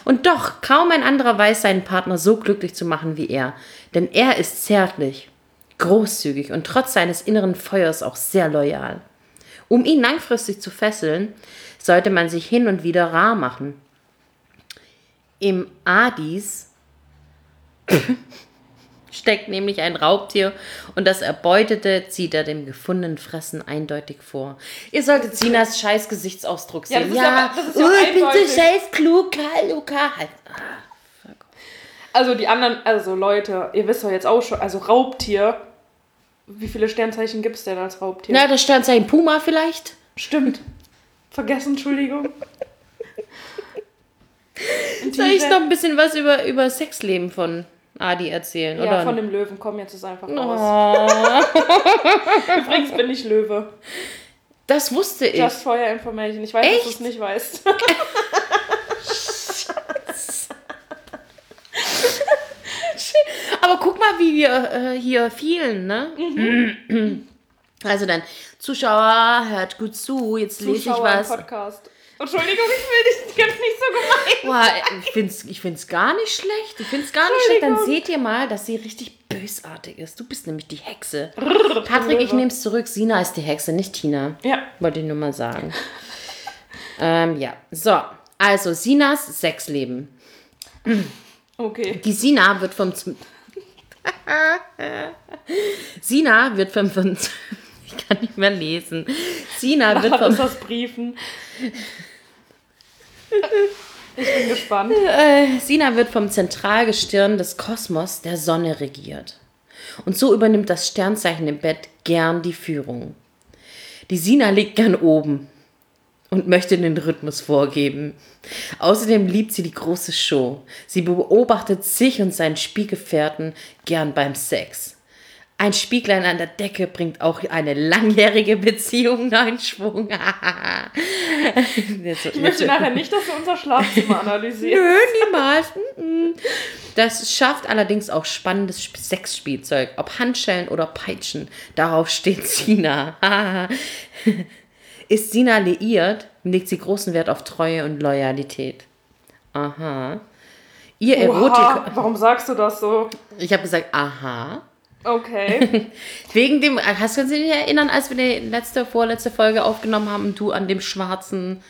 Und doch, kaum ein anderer weiß seinen Partner so glücklich zu machen wie er. Denn er ist zärtlich, großzügig und trotz seines inneren Feuers auch sehr loyal. Um ihn langfristig zu fesseln, sollte man sich hin und wieder rar machen. Im Adis steckt nämlich ein Raubtier und das Erbeutete zieht er dem gefundenen Fressen eindeutig vor. Ihr solltet Sinas scheiß Gesichtsausdruck Ja, sehen. das ist ja- das ist ja oh, ich bin so scheiß klug, Luca. Halt. Also die anderen, also Leute, ihr wisst doch jetzt auch schon, also Raubtier. Wie viele Sternzeichen gibt es denn als Raubtier? Na, das Sternzeichen Puma vielleicht? Stimmt. Vergessen, Entschuldigung. Soll ich noch ein bisschen was über, über Sexleben von Adi erzählen? Ja, oder? von dem Löwen. Komm jetzt ist einfach raus. oh, Übrigens bin ich Löwe. das wusste ich. Just for your information. Ich weiß, dass Echt? du es nicht weißt. Aber guck mal, wie wir äh, hier vielen, ne? Also dann, Zuschauer, hört gut zu, jetzt lese ich Zuschauer im was. Podcast. Entschuldigung, ich will dich nicht so gemein. Boah, ich find's, ich find's gar nicht schlecht. Ich find's gar nicht schlecht. Dann seht ihr mal, dass sie richtig bösartig ist. Du bist nämlich die Hexe. Patrick, ich nehme es zurück. Sina ist die Hexe, nicht Tina. Ja. Wollte ich nur mal sagen. ähm, ja. So, also Sinas Sexleben. Okay. Die Sina wird vom. Sina wird vom. Ich kann nicht mehr lesen. Sina wird vom. das Briefen? Ich bin gespannt. Äh, Sina wird vom Zentralgestirn des Kosmos der Sonne regiert. Und so übernimmt das Sternzeichen im Bett gern die Führung. Die Sina liegt gern oben und möchte den Rhythmus vorgeben. Außerdem liebt sie die große Show. Sie beobachtet sich und seinen Spielgefährten gern beim Sex. Ein Spieglein an der Decke bringt auch eine langjährige Beziehung neuen Schwung. Jetzt- Ich möchte nachher nicht, dass du unser Schlafzimmer analysierst. Nö, niemals. Das schafft allerdings auch spannendes Sp- Sexspielzeug, ob Handschellen oder Peitschen. Darauf steht Sina. Ist Sina liiert, legt sie großen Wert auf Treue und Loyalität. Aha. Ihr Erotik. Oha, warum sagst du das so? Ich habe gesagt, aha. Okay. Wegen dem, hast du dich erinnern, als wir die letzte, vorletzte Folge aufgenommen haben und du an dem schwarzen.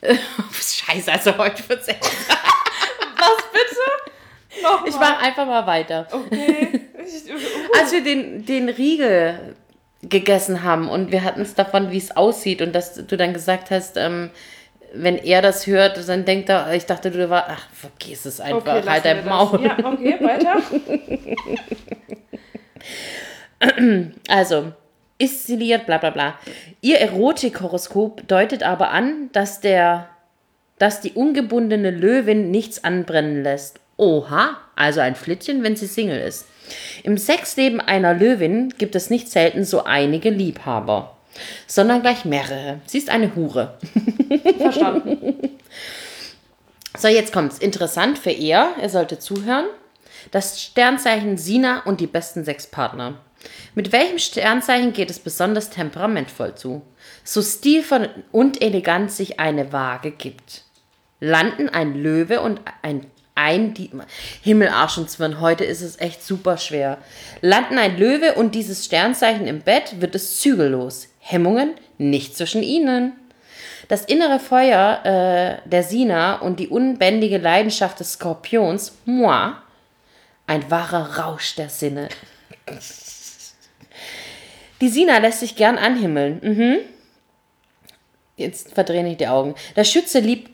Scheiße, also heute wird's echt. Was bitte? Nochmal. Ich mach einfach mal weiter. Okay. Als wir den, den Riegel gegessen haben und wir hatten es davon, wie es aussieht und dass du dann gesagt hast, ähm, wenn er das hört, dann denkt er, ich dachte, du war, ach, vergiss es einfach, okay, halt dein Maul. Ja, okay, weiter. Also, isoliert, bla bla bla. Ihr Erotikhoroskop deutet aber an, dass der, dass die ungebundene Löwin nichts anbrennen lässt. Oha, also ein Flittchen, wenn sie Single ist. Im Sexleben einer Löwin gibt es nicht selten so einige Liebhaber, sondern gleich mehrere. Sie ist eine Hure. Verstanden. So, jetzt kommt's. Interessant für er, er sollte zuhören. Das Sternzeichen Sina und die besten Sexpartner. Mit welchem Sternzeichen geht es besonders temperamentvoll zu? So stilvoll und elegant sich eine Waage gibt. Landen ein Löwe und ein ein Himmel, Arsch und Zwirn, heute ist es echt super schwer. Landen ein Löwe und dieses Sternzeichen im Bett, wird es zügellos. Hemmungen nicht zwischen ihnen. Das innere Feuer äh, der Sina und die unbändige Leidenschaft des Skorpions, moi, ein wahrer Rausch der Sinne. Die Sina lässt sich gern anhimmeln. Mhm. Jetzt verdrehen ich die Augen. Der Schütze liebt,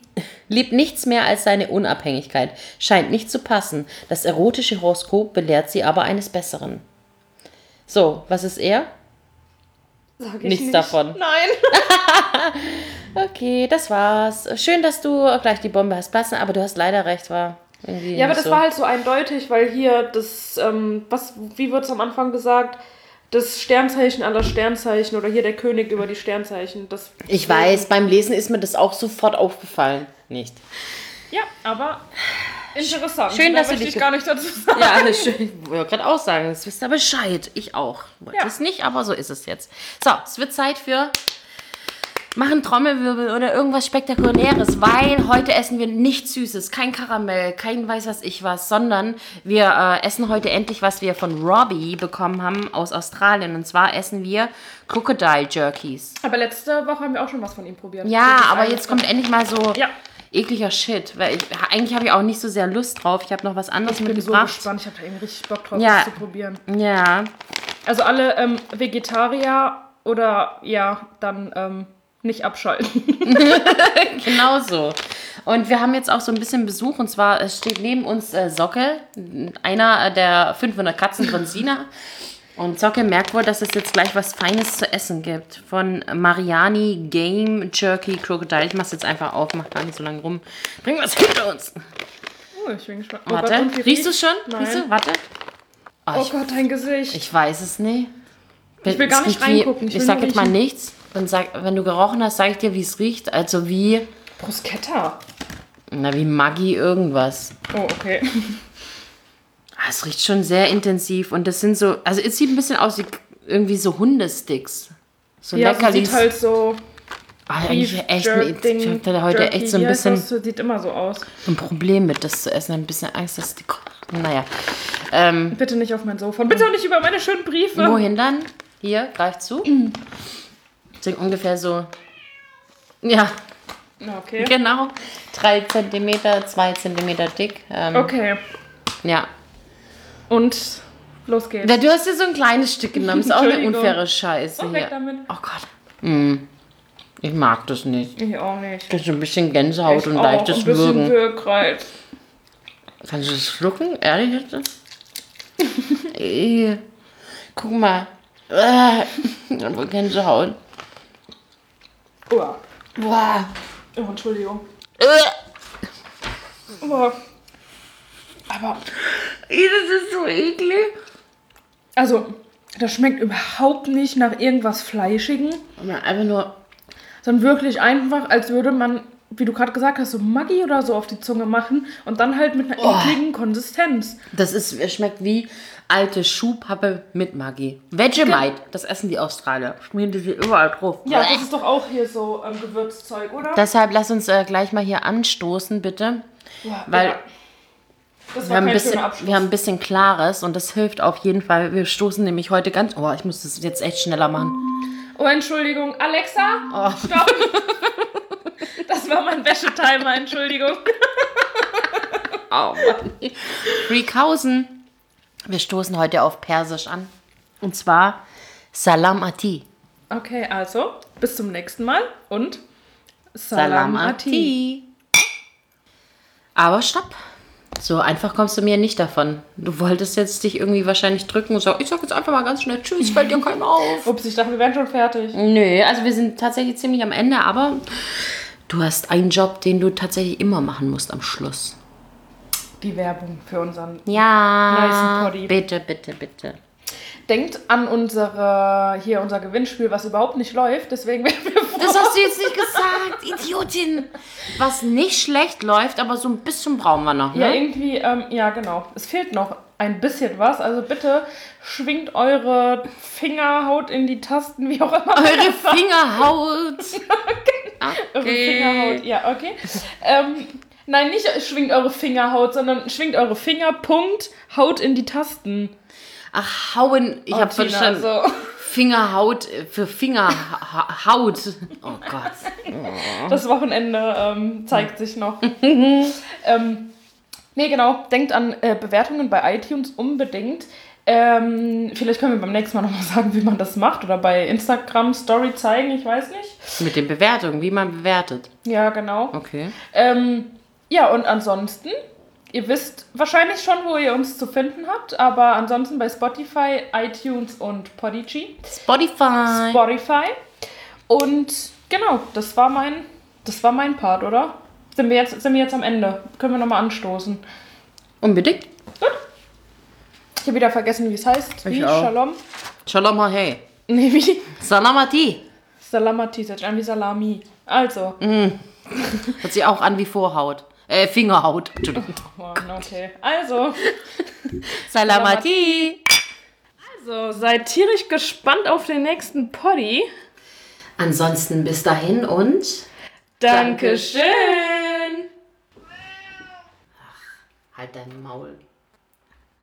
liebt nichts mehr als seine Unabhängigkeit. Scheint nicht zu passen. Das erotische Horoskop belehrt sie aber eines Besseren. So, was ist er? Sag ich Nichts nicht. davon. Nein. Okay, das war's. Schön, dass du gleich die Bombe hast platzen, aber du hast leider recht, war irgendwie. Ja, aber das so. war halt so eindeutig, weil hier das, ähm, was, wie wird es am Anfang gesagt? Das Sternzeichen aller Sternzeichen oder hier der König über die Sternzeichen. Das Ich weiß, beim Lesen ist mir das auch sofort aufgefallen. Nicht. Ja, aber interessant. Schön, Da dass du dich ich gar nicht dazu sagen. Ja, das ist schön. Ich wollte gerade auch sagen, das wisst ihr Bescheid. Ich auch. Wollte Ja. es nicht, aber so ist es jetzt. So, es wird Zeit für machen Trommelwirbel oder irgendwas Spektakuläres, weil heute essen wir nichts Süßes, kein Karamell, kein weiß was ich was, sondern wir äh, essen heute endlich, was wir von Robbie bekommen haben aus Australien. Und zwar essen wir Crocodile Jerkies. Aber letzte Woche haben wir auch schon was von ihm probiert. Ja, aber jetzt kommt endlich mal so Ja. ekliger Shit, weil ich, eigentlich habe ich auch nicht so sehr Lust drauf. Ich habe noch was anderes Ich bin so mitgebracht. gespannt. Ich habe da irgendwie richtig Bock drauf, Ja. das zu probieren. ja, Also alle ähm, Vegetarier oder ja, dann ähm, nicht abschalten. Genau so. Und wir haben jetzt auch so ein bisschen Besuch und zwar es steht neben uns äh, Socke, einer der 500 Katzen von Sina. Und Socke merkt wohl, dass es jetzt gleich was Feines zu essen gibt. Von Mariani Game Jerky Crocodile. Ich mach's jetzt einfach auf, mach gar nicht so lange rum. Bring was hinter uns. Oh, ich bin gespannt. Warte, oh Gott, und wie riechst du schon? Nein. Riechst du? Warte. Oh, Oh ich, Gott, dein Gesicht. ich weiß es nicht. Ich will gar nicht reingucken, ich Ich, sag jetzt mal nichts. Dann sag, wenn du gerochen hast, sag ich dir, wie es riecht. Also wie, Bruschetta. na, wie Maggi irgendwas. Oh, okay. Ah, Es riecht schon sehr intensiv und das sind so, also es sieht ein bisschen aus wie irgendwie so Hundesticks. So Ja, sie Leckerlis. sieht halt so. ah, eigentlich echt, Ding, ich hatte heute Jerky. echt so ein bisschen Das sieht immer so aus. ein Problem mit, das zu essen. Ein bisschen Angst, dass die. Naja. Ähm, Bitte nicht auf mein Sofa. Bitte auch nicht über meine schönen Briefe. wohin dann? Hier, greif zu. Sind ungefähr so. Ja, Okay. genau. Drei Zentimeter, zwei Zentimeter dick. Ähm, Okay. Ja. Und los geht's. Na, Du hast dir so ein kleines Stück genommen. Ist auch eine unfaire Scheiße weg hier. Oh Gott. Hm. Ich mag das nicht. Ich auch nicht. Das ist ein bisschen Gänsehaut Ich und auch. leichtes Ein bisschen Würgen. Wirkreiz. Kannst du das schlucken? Ehrlich jetzt? Guck mal. Äh. Gänsehaut. Oh. Boah. oh, Entschuldigung. Oh. Aber, Das ist so eklig. also, Das schmeckt überhaupt nicht nach irgendwas Fleischigem, Einfach nur. sondern wirklich einfach, als würde man, wie du gerade gesagt hast, so Maggi oder so auf die Zunge machen und dann halt mit einer ekligen Konsistenz. Das ist, es schmeckt wie alte Schuhpappe mit Maggi. Vegemite, das essen die Australier. Schmieren die sie überall drauf. Ja, das ist doch auch hier so ähm, Gewürzzeug, oder? Deshalb lass uns äh, gleich mal hier anstoßen, bitte. ja, weil- ja. Das Wir haben, ein bisschen, wir haben ein bisschen Klares und das hilft auf jeden Fall. Wir stoßen nämlich heute ganz. Oh, ich muss das jetzt echt schneller machen. Oh, Entschuldigung. Alexa, stopp. Das war mein Wäschetimer, Entschuldigung. Oh, Mann. Freakhausen. Wir stoßen heute auf Persisch an. Und zwar Salam Ati. Okay, also, bis zum nächsten Mal und Salam Ati. Aber stopp. So einfach kommst du mir nicht davon. Du wolltest jetzt dich irgendwie wahrscheinlich drücken und sagen, ich sag jetzt einfach mal ganz schnell Tschüss, fällt dir keinem auf. Ups, ich dachte, wir wären schon fertig. Nö, also wir sind tatsächlich ziemlich am Ende, aber du hast einen Job, den du tatsächlich immer machen musst am Schluss. Die Werbung für unseren. Ja. Nicen Poddy. Bitte, bitte, bitte. Denkt an unsere, hier unser Gewinnspiel, was überhaupt nicht läuft. Deswegen werden wir froh. Das hast du jetzt nicht gesagt, Idiotin. Was nicht schlecht läuft, aber so ein bisschen brauchen wir noch, Ja, ne? irgendwie, ähm, ja, genau. Es fehlt noch ein bisschen was. Also bitte schwingt eure Fingerhaut in die Tasten, wie auch immer. Eure Fingerhaut. Eure Fingerhaut, ja, okay. ähm, nein, nicht schwingt eure Fingerhaut, sondern schwingt eure Fingerpunkt, Haut in die Tasten. Ach, hauen. Ich Oh, hab Tina, verstanden. so. Fingerhaut äh, für Fingerhaut. Oh Gott. Das Wochenende ähm, zeigt sich noch. ähm, nee, genau. Denkt an äh, Bewertungen bei iTunes unbedingt. Ähm, vielleicht können wir beim nächsten Mal nochmal sagen, wie man das macht. Oder bei Instagram Story zeigen, ich weiß nicht. Mit den Bewertungen, wie man bewertet. Ja, genau. Okay. Ähm, ja, und ansonsten, ihr wisst wahrscheinlich schon, wo ihr uns zu finden habt, aber ansonsten bei Spotify, iTunes und Podigy. Spotify. Spotify. Und genau, das war mein, das war mein Part, oder? Sind wir jetzt, sind wir jetzt am Ende? Können wir nochmal anstoßen? Unbedingt. Ich habe wieder vergessen, wie es heißt. Ich wie? auch. Shalom? Shalom hey. Nee, wie? Salamati. Salamati, das ist an wie Salami. Also. Hört sich auch an wie Vorhaut. Äh, Fingerhaut. Entschuldigung. Oh, okay. Also. Salamati. So, seid tierisch gespannt auf den nächsten Poddy. Ansonsten bis dahin und. Dankeschön. Halt dein Maul.